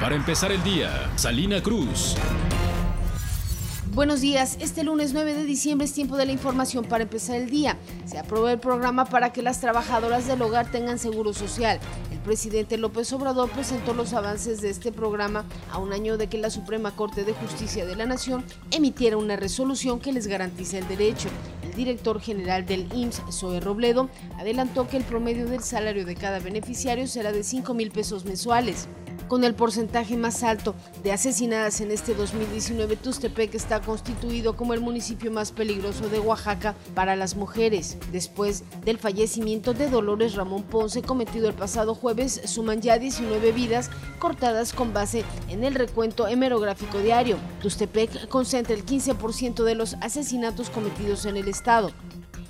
Para empezar el día, Salina Cruz. Buenos días, este lunes 9 de diciembre es tiempo de la información para empezar el día. Se aprobó el programa para que las trabajadoras del hogar tengan seguro social. El presidente López Obrador presentó los avances de este programa a un año de que la Suprema Corte de Justicia de la Nación emitiera una resolución que les garantiza el derecho. El director general del IMSS, Zoe Robledo, adelantó que el promedio del salario de cada beneficiario será de 5 mil pesos mensuales. Con el porcentaje más alto de asesinadas en este 2019, Tustepec está constituido como el municipio más peligroso de Oaxaca para las mujeres. Después del fallecimiento de Dolores Ramón Ponce cometido el pasado jueves, suman ya 19 vidas cortadas con base en el recuento hemerográfico diario. Tustepec concentra el 15% de los asesinatos cometidos en el estado.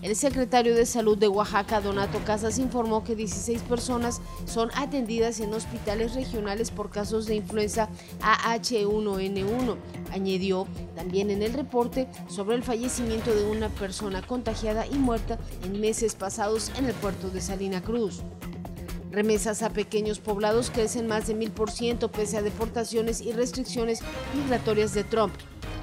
El secretario de Salud de Oaxaca, Donato Casas, informó que 16 personas son atendidas en hospitales regionales por casos de influenza AH1N1. Añadió también en el reporte sobre el fallecimiento de una persona contagiada y muerta en meses pasados en el puerto de Salina Cruz. Remesas a pequeños poblados crecen más de mil por ciento pese a deportaciones y restricciones migratorias de Trump.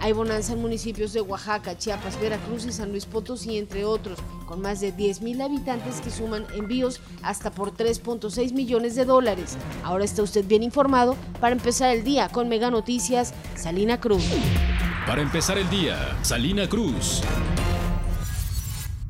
Hay bonanza en municipios de Oaxaca, Chiapas, Veracruz y San Luis Potosí, entre otros, con más de 10.000 habitantes que suman envíos hasta por 3.6 millones de dólares. Ahora está usted bien informado para empezar el día con Mega Noticias, Salina Cruz. Para empezar el día, Salina Cruz.